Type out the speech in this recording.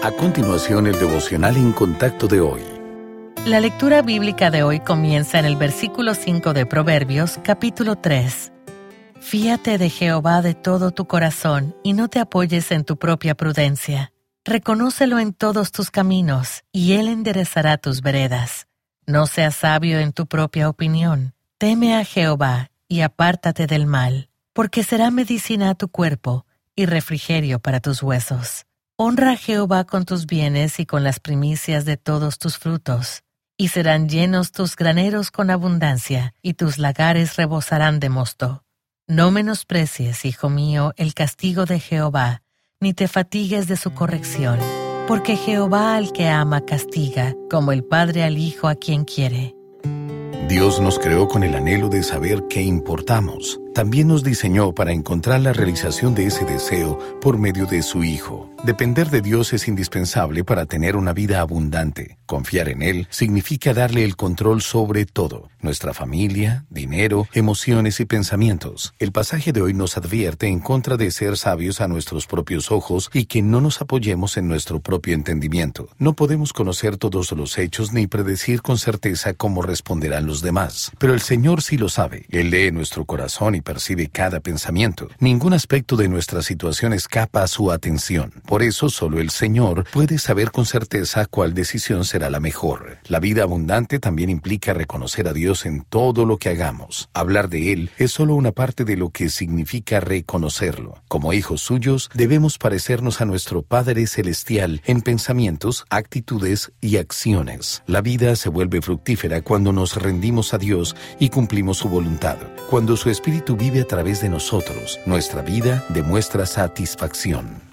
A continuación, el devocional en contacto de hoy. La lectura bíblica de hoy comienza en el versículo 5 de Proverbios, capítulo 3. Fíate de Jehová de todo tu corazón y no te apoyes en tu propia prudencia. Reconócelo en todos tus caminos y Él enderezará tus veredas. No seas sabio en tu propia opinión. Teme a Jehová y apártate del mal, porque será medicina a tu cuerpo y refrigerio para tus huesos. Honra a Jehová con tus bienes y con las primicias de todos tus frutos, y serán llenos tus graneros con abundancia, y tus lagares rebosarán de mosto. No menosprecies, hijo mío, el castigo de Jehová, ni te fatigues de su corrección, porque Jehová al que ama castiga, como el Padre al Hijo a quien quiere. Dios nos creó con el anhelo de saber qué importamos también nos diseñó para encontrar la realización de ese deseo por medio de su Hijo. Depender de Dios es indispensable para tener una vida abundante. Confiar en Él significa darle el control sobre todo, nuestra familia, dinero, emociones y pensamientos. El pasaje de hoy nos advierte en contra de ser sabios a nuestros propios ojos y que no nos apoyemos en nuestro propio entendimiento. No podemos conocer todos los hechos ni predecir con certeza cómo responderán los demás, pero el Señor sí lo sabe. Él lee nuestro corazón y percibe cada pensamiento. Ningún aspecto de nuestra situación escapa a su atención. Por eso solo el Señor puede saber con certeza cuál decisión será la mejor. La vida abundante también implica reconocer a Dios en todo lo que hagamos. Hablar de Él es solo una parte de lo que significa reconocerlo. Como hijos suyos, debemos parecernos a nuestro Padre Celestial en pensamientos, actitudes y acciones. La vida se vuelve fructífera cuando nos rendimos a Dios y cumplimos su voluntad. Cuando su Espíritu vive a través de nosotros, nuestra vida demuestra satisfacción.